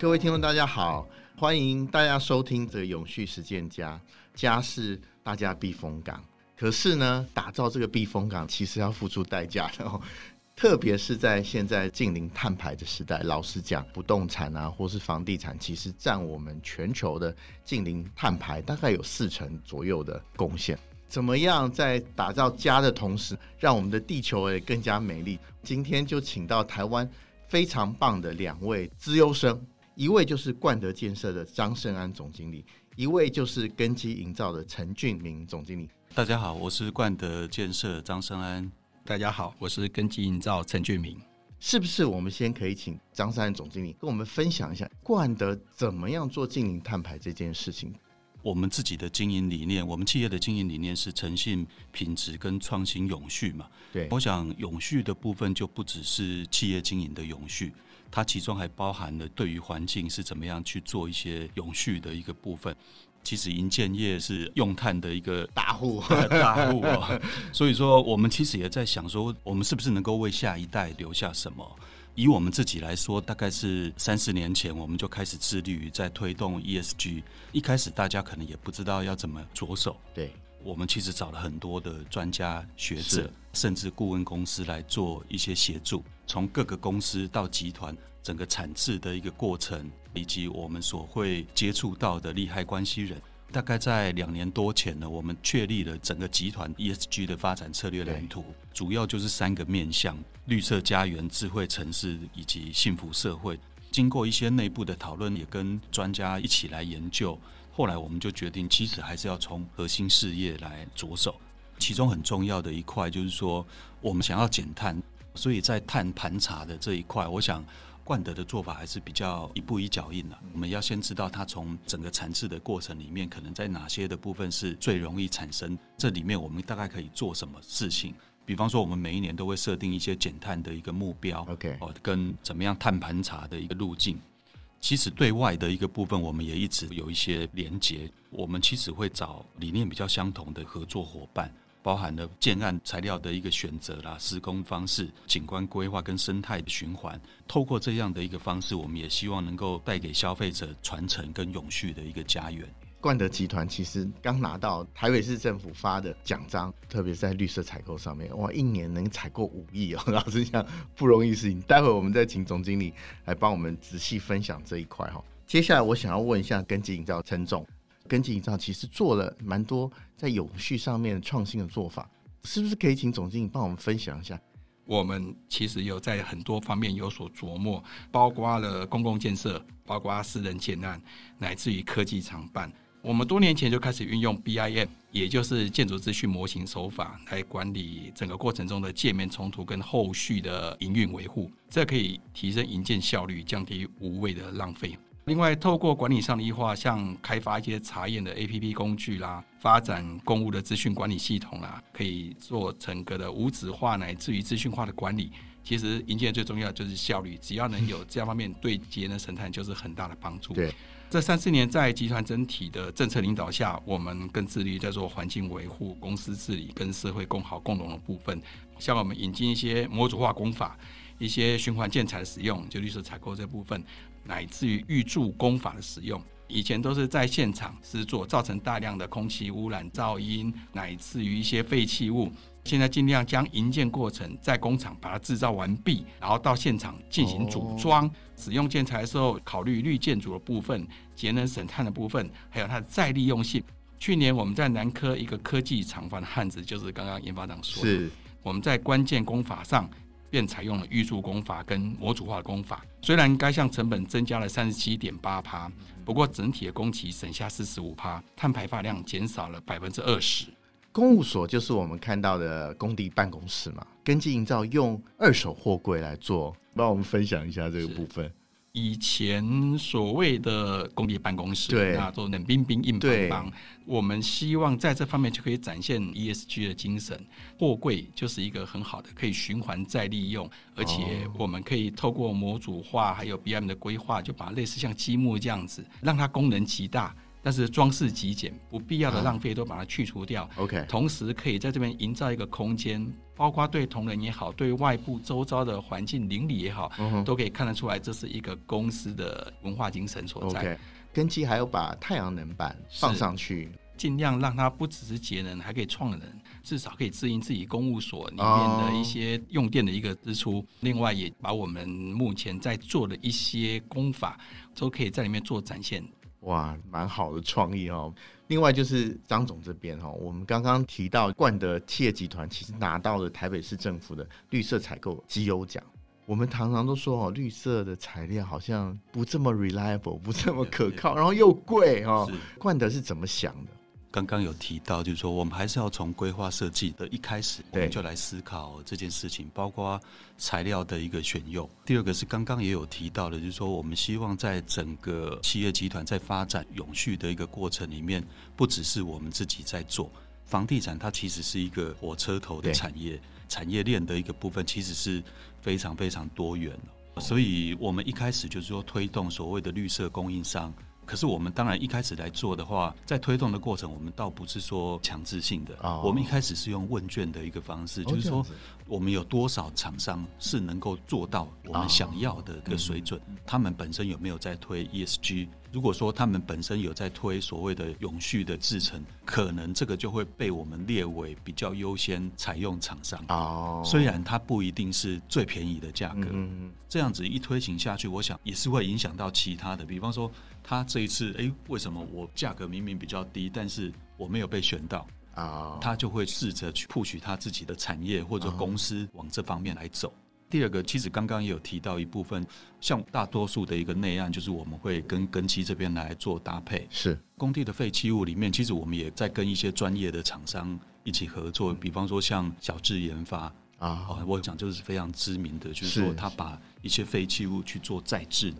各位听众，大家好，欢迎大家收听这个永续实践家。家是大家避风港，可是呢，打造这个避风港其实要付出代价的哦。特别是在现在近零碳排的时代，老实讲，不动产啊，或是房地产，其实占我们全球的近零碳排大概有四成左右的贡献。怎么样在打造家的同时，让我们的地球也更加美丽？今天就请到台湾非常棒的两位资优生。一位就是冠德建设的张胜安总经理，一位就是根基营造的陈俊明总经理。大家好，我是冠德建设张胜安。大家好，我是根基营造陈俊明。是不是我们先可以请张胜安总经理跟我们分享一下冠德怎么样做近零碳排这件事情？我们自己的经营理念，我们企业的经营理念是诚信、品质跟创新永续嘛。对，我想永续的部分就不只是企业经营的永续。它其中还包含了对于环境是怎么样去做一些永续的一个部分。其实银建业是用碳的一个大户，大户哦。所以说，我们其实也在想说，我们是不是能够为下一代留下什么？以我们自己来说，大概是三十年前我们就开始致力于在推动 ESG。一开始大家可能也不知道要怎么着手。对。我们其实找了很多的专家学者，甚至顾问公司来做一些协助，从各个公司到集团整个产制的一个过程，以及我们所会接触到的利害关系人，大概在两年多前呢，我们确立了整个集团 ESG 的发展策略蓝图，主要就是三个面向：绿色家园、智慧城市以及幸福社会。经过一些内部的讨论，也跟专家一起来研究。后来我们就决定，其实还是要从核心事业来着手。其中很重要的一块就是说，我们想要减碳，所以在碳盘查的这一块，我想冠德的做法还是比较一步一脚印的。我们要先知道它从整个产制的过程里面，可能在哪些的部分是最容易产生。这里面我们大概可以做什么事情？比方说，我们每一年都会设定一些减碳的一个目标，OK，哦，跟怎么样碳盘查的一个路径。其实对外的一个部分，我们也一直有一些连结。我们其实会找理念比较相同的合作伙伴，包含了建案材料的一个选择啦、施工方式、景观规划跟生态的循环。透过这样的一个方式，我们也希望能够带给消费者传承跟永续的一个家园。冠德集团其实刚拿到台北市政府发的奖章，特别是在绿色采购上面，哇，一年能采购五亿哦，老实讲不容易事情。待会我们再请总经理来帮我们仔细分享这一块哈。接下来我想要问一下根基营造陈总，跟进营造其实做了蛮多在永续上面创新的做法，是不是可以请总经理帮我们分享一下？我们其实有在很多方面有所琢磨，包括了公共建设，包括私人建案，乃至于科技厂办。我们多年前就开始运用 BIM，也就是建筑资讯模型手法来管理整个过程中的界面冲突跟后续的营运维护，这可以提升营建效率，降低无谓的浪费。另外，透过管理上的优化，像开发一些查验的 APP 工具啦，发展公务的资讯管理系统啦，可以做整个的无纸化乃至于资讯化的管理。其实营建最重要就是效率，只要能有这样方面对节能神探，就是很大的帮助。对。这三四年，在集团整体的政策领导下，我们更致力在做环境维护、公司治理跟社会共好共荣的部分。像我们引进一些模组化工法、一些循环建材的使用，就绿色采购这部分，乃至于预铸工法的使用。以前都是在现场制作，造成大量的空气污染、噪音，乃至于一些废弃物。现在尽量将营建过程在工厂把它制造完毕，然后到现场进行组装。Oh. 使用建材的时候，考虑绿建筑的部分、节能省碳的部分，还有它的再利用性。去年我们在南科一个科技厂房的案子，就是刚刚研发长说的，是我们在关键工法上便采用了预铸工法跟模组化的工法。虽然该项成本增加了三十七点八趴，不过整体的工期省下四十五趴，碳排放量减少了百分之二十。公务所就是我们看到的工地办公室嘛，根据营造用二手货柜来做，帮我们分享一下这个部分。以前所谓的工地办公室，对，那都冷冰冰、硬邦邦。我们希望在这方面就可以展现 ESG 的精神。货柜就是一个很好的可以循环再利用，而且我们可以透过模组化还有 BIM 的规划，就把类似像积木这样子，让它功能极大。但是装饰极简，不必要的浪费都把它去除掉。啊、OK，同时可以在这边营造一个空间，包括对同仁也好，对外部周遭的环境邻里也好，嗯、都可以看得出来，这是一个公司的文化精神所在。根基还有把太阳能板放上去，尽量让它不只是节能，还可以创能，至少可以自应自己公务所里面的一些用电的一个支出。哦、另外，也把我们目前在做的一些功法，都可以在里面做展现。哇，蛮好的创意哦。另外就是张总这边哈，我们刚刚提到冠德企业集团其实拿到了台北市政府的绿色采购绩优奖。我们常常都说哦，绿色的材料好像不这么 reliable，不这么可靠，然后又贵哦。冠德是怎么想的？刚刚有提到，就是说我们还是要从规划设计的一开始，我们就来思考这件事情，包括材料的一个选用。第二个是刚刚也有提到的，就是说我们希望在整个企业集团在发展永续的一个过程里面，不只是我们自己在做房地产，它其实是一个火车头的产业，产业链的一个部分其实是非常非常多元。所以我们一开始就是说推动所谓的绿色供应商。可是我们当然一开始来做的话，在推动的过程，我们倒不是说强制性的。Oh. 我们一开始是用问卷的一个方式，oh, 就是说我们有多少厂商是能够做到我们想要的一个水准，oh. 他们本身有没有在推 ESG？如果说他们本身有在推所谓的永续的制程，可能这个就会被我们列为比较优先采用厂商。哦，虽然它不一定是最便宜的价格，这样子一推行下去，我想也是会影响到其他的。比方说，他这一次，哎，为什么我价格明明比较低，但是我没有被选到啊？他就会试着去 push 他自己的产业或者公司往这方面来走。第二个，其实刚刚也有提到一部分，像大多数的一个内案，就是我们会跟根基这边来做搭配。是工地的废弃物里面，其实我们也在跟一些专业的厂商一起合作，比方说像小智研发啊，我讲就是非常知名的，就是说他把一些废弃物去做再制，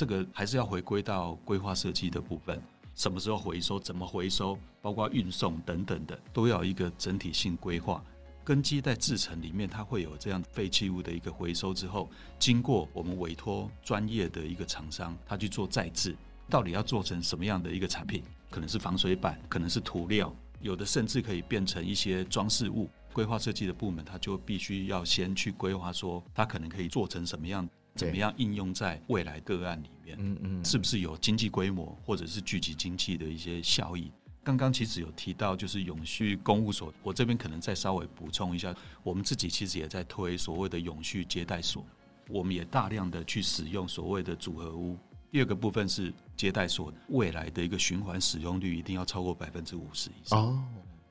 这个还是要回归到规划设计的部分，什么时候回收，怎么回收，包括运送等等的，都要一个整体性规划。根基在制成里面，它会有这样废弃物的一个回收之后，经过我们委托专业的一个厂商，他去做再制，到底要做成什么样的一个产品？可能是防水板，可能是涂料，有的甚至可以变成一些装饰物。规划设计的部门，它就必须要先去规划，说它可能可以做成什么样，怎么样应用在未来个案里面？嗯嗯，是不是有经济规模，或者是聚集经济的一些效益？刚刚其实有提到，就是永续公务所，我这边可能再稍微补充一下，我们自己其实也在推所谓的永续接待所，我们也大量的去使用所谓的组合屋。第二个部分是接待所未来的一个循环使用率一定要超过百分之五十以上。哦，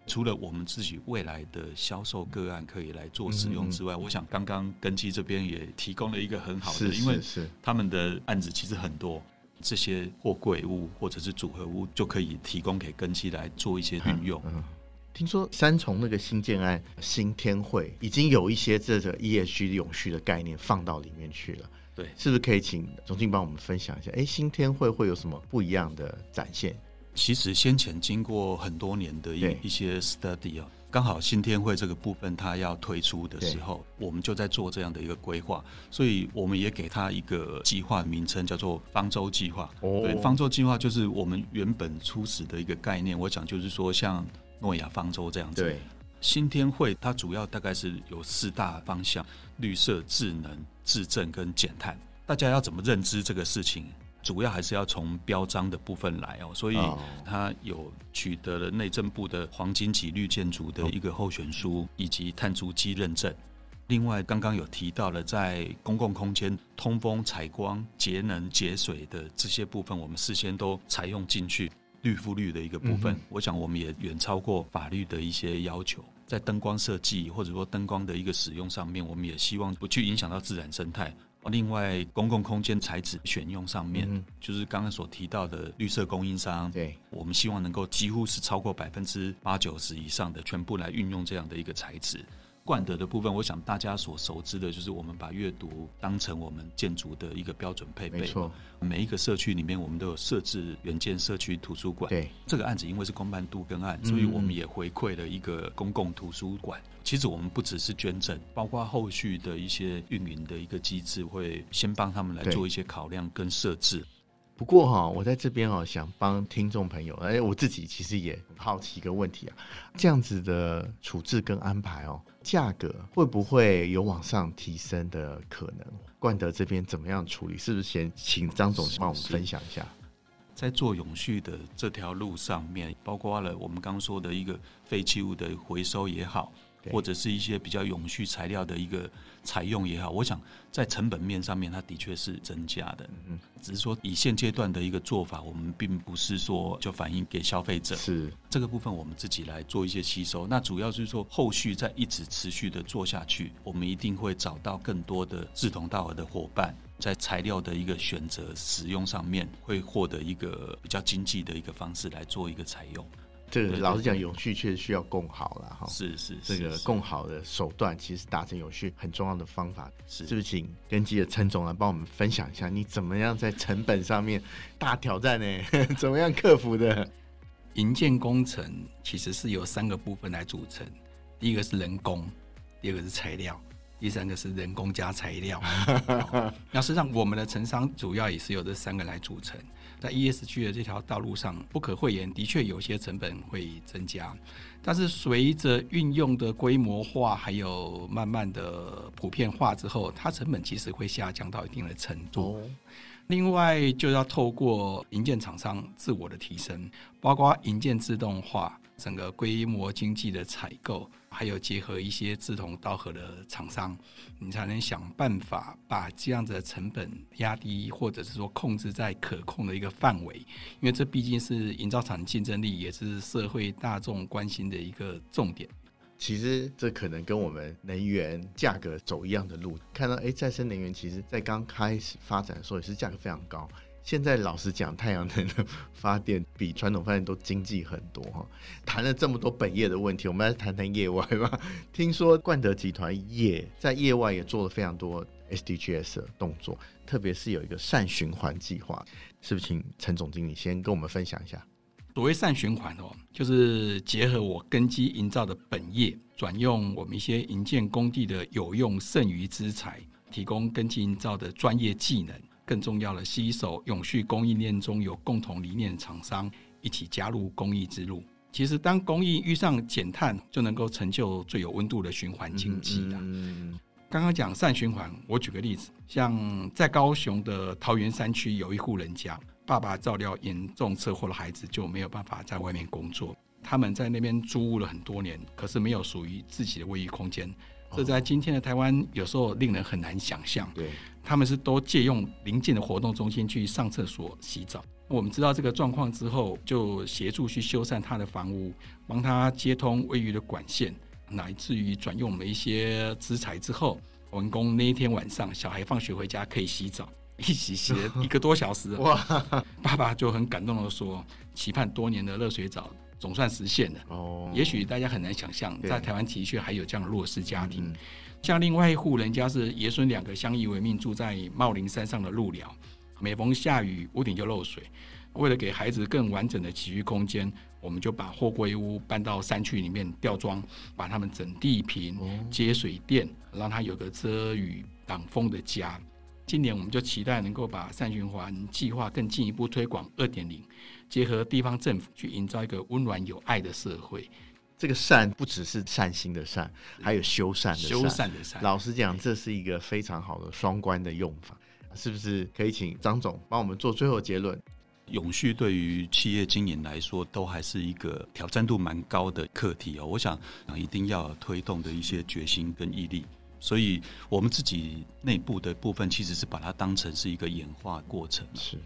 除了我们自己未来的销售个案可以来做使用之外，我想刚刚根基这边也提供了一个很好的，因为是他们的案子其实很多。这些货柜屋或者是组合屋就可以提供给根基来做一些运用。嗯，听说三重那个新建案新天汇已经有一些这个 ESG 永续的概念放到里面去了。对，是不是可以请总经帮我们分享一下？哎，新天汇会有什么不一样的展现？其实先前经过很多年的一一些 study 啊。刚好新天会这个部分，它要推出的时候，我们就在做这样的一个规划，所以我们也给它一个计划名称，叫做方舟计划。哦，对，方舟计划就是我们原本初始的一个概念。我讲就是说，像诺亚方舟这样子。对，新天会它主要大概是有四大方向：绿色、智能、智证跟减碳。大家要怎么认知这个事情？主要还是要从标章的部分来哦，所以它有取得了内政部的黄金级绿建筑的一个候选书，以及碳足迹认证。另外，刚刚有提到了在公共空间通风、采光、节能、节水的这些部分，我们事先都采用进去绿覆绿的一个部分。我想，我们也远超过法律的一些要求，在灯光设计或者说灯光的一个使用上面，我们也希望不去影响到自然生态。另外，公共空间材质选用上面，嗯、就是刚刚所提到的绿色供应商，对，我们希望能够几乎是超过百分之八九十以上的全部来运用这样的一个材质。冠德的部分，我想大家所熟知的就是我们把阅读当成我们建筑的一个标准配备。没错，每一个社区里面，我们都有设置原建社区图书馆。对，这个案子因为是公办都更案，所以我们也回馈了一个公共图书馆。其实我们不只是捐赠，包括后续的一些运营的一个机制，会先帮他们来做一些考量跟设置。不过哈，我在这边哦，想帮听众朋友，哎，我自己其实也很好奇一个问题啊，这样子的处置跟安排哦，价格会不会有往上提升的可能？冠德这边怎么样处理？是不是先请张总帮我们分享一下？在做永续的这条路上面，包括了我们刚说的一个废弃物的回收也好。或者是一些比较永续材料的一个采用也好，我想在成本面上面，它的确是增加的。嗯，只是说以现阶段的一个做法，我们并不是说就反映给消费者。是这个部分，我们自己来做一些吸收。那主要是说后续再一直持续的做下去，我们一定会找到更多的志同道合的伙伴，在材料的一个选择使用上面，会获得一个比较经济的一个方式来做一个采用。这个老实讲，永续确实需要共好了哈。是是，这个共好的手段，其实达成永续很重要的方法。是，是不是请根基的陈总来帮我们分享一下，你怎么样在成本上面大挑战呢？怎么样克服的？营建工程其实是由三个部分来组成，第一个是人工，第二个是材料，第三个是人工加材料。那实际上，我们的城商主要也是由这三个来组成。在 ESG 的这条道路上，不可讳言，的确有些成本会增加，但是随着运用的规模化，还有慢慢的普遍化之后，它成本其实会下降到一定的程度。另外，就要透过营建厂商自我的提升，包括营建自动化。整个规模经济的采购，还有结合一些志同道合的厂商，你才能想办法把这样的成本压低，或者是说控制在可控的一个范围。因为这毕竟是营造厂竞争力，也是社会大众关心的一个重点。其实这可能跟我们能源价格走一样的路。看到哎，再生能源其实在刚开始发展的时候也是价格非常高。现在老实讲，太阳能的发电比传统发电都经济很多哈。谈了这么多本业的问题，我们来谈谈业外吧。听说冠德集团也在业外也做了非常多 SDGs 的动作，特别是有一个善循环计划，是不是？请陈总经理先跟我们分享一下。所谓善循环哦，就是结合我根基营造的本业，转用我们一些营建工地的有用剩余资材，提供根基营造的专业技能。更重要的，携手永续供应链中有共同理念的厂商一起加入公益之路。其实，当公益遇上减碳，就能够成就最有温度的循环经济了。刚刚讲善循环，我举个例子，像在高雄的桃园山区，有一户人家，爸爸照料严重车祸的孩子，就没有办法在外面工作。他们在那边租屋了很多年，可是没有属于自己的卫浴空间。这在今天的台湾，有时候令人很难想象。对。他们是都借用邻近的活动中心去上厕所、洗澡。我们知道这个状况之后，就协助去修缮他的房屋，帮他接通卫浴的管线，乃至于转用我们一些资材之后，完工那一天晚上，小孩放学回家可以洗澡，一起洗了 一个多小时。哇！爸爸就很感动的说：“期盼多年的热水澡总算实现了。”哦，也许大家很难想象，在台湾的确还有这样的弱势家庭。像另外一户人家是爷孙两个相依为命，住在茂林山上的路寮，每逢下雨屋顶就漏水。为了给孩子更完整的起居空间，我们就把货柜屋搬到山区里面吊装，把他们整地坪、接水电，让他有个遮雨挡风的家。今年我们就期待能够把善循环计划更进一步推广二点零，结合地方政府去营造一个温暖有爱的社会。这个善不只是善心的善，还有修缮的善。修缮的善。老实讲，这是一个非常好的双关的用法，是不是？可以请张总帮我们做最后结论。永续对于企业经营来说，都还是一个挑战度蛮高的课题哦。我想，一定要推动的一些决心跟毅力。所以，我们自己内部的部分，其实是把它当成是一个演化过程。是。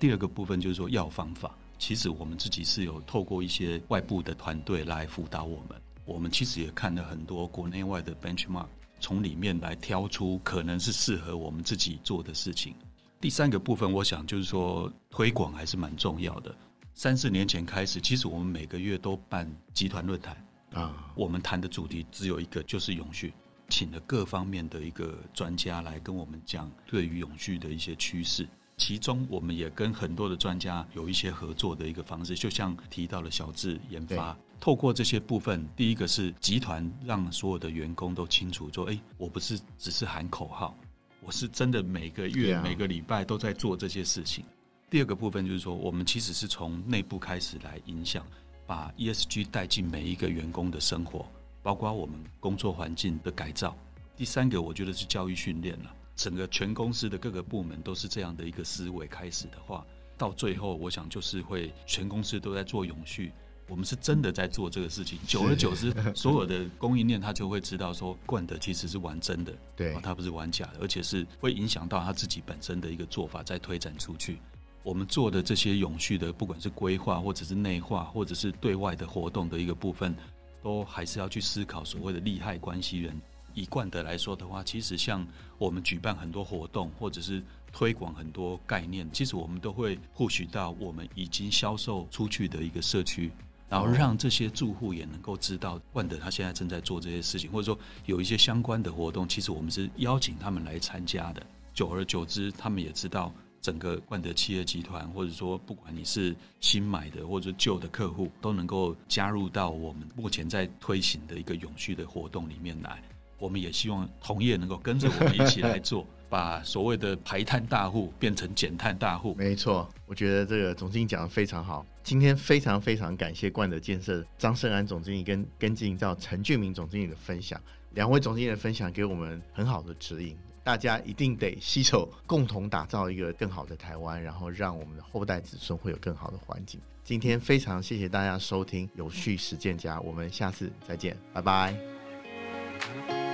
第二个部分就是说，药方法。其实我们自己是有透过一些外部的团队来辅导我们。我们其实也看了很多国内外的 benchmark，从里面来挑出可能是适合我们自己做的事情。第三个部分，我想就是说推广还是蛮重要的。三四年前开始，其实我们每个月都办集团论坛啊，我们谈的主题只有一个，就是永续，请了各方面的一个专家来跟我们讲对于永续的一些趋势。其中，我们也跟很多的专家有一些合作的一个方式，就像提到了小智研发，透过这些部分，第一个是集团让所有的员工都清楚说，哎，我不是只是喊口号，我是真的每个月、每个礼拜都在做这些事情。第二个部分就是说，我们其实是从内部开始来影响，把 ESG 带进每一个员工的生活，包括我们工作环境的改造。第三个，我觉得是教育训练了。整个全公司的各个部门都是这样的一个思维开始的话，到最后，我想就是会全公司都在做永续。我们是真的在做这个事情，久而久之，所有的供应链他就会知道说，冠德其实是玩真的，对，他不是玩假的，而且是会影响到他自己本身的一个做法，再推展出去。我们做的这些永续的，不管是规划，或者是内化，或者是对外的活动的一个部分，都还是要去思考所谓的利害关系人。以冠德来说的话，其实像我们举办很多活动，或者是推广很多概念，其实我们都会获取到我们已经销售出去的一个社区。然后让这些住户也能够知道万德他现在正在做这些事情，或者说有一些相关的活动，其实我们是邀请他们来参加的。久而久之，他们也知道整个冠德企业集团，或者说不管你是新买的或者旧的客户，都能够加入到我们目前在推行的一个永续的活动里面来。我们也希望同业能够跟着我们一起来做。把所谓的排碳大户变成减碳大户，没错，我觉得这个总经理讲得非常好。今天非常非常感谢冠德建设张胜安总经理跟跟进到陈俊明总经理的分享，两位总经理的分享给我们很好的指引。大家一定得携手共同打造一个更好的台湾，然后让我们的后代子孙会有更好的环境。今天非常谢谢大家收听有序实践家，我们下次再见，拜拜。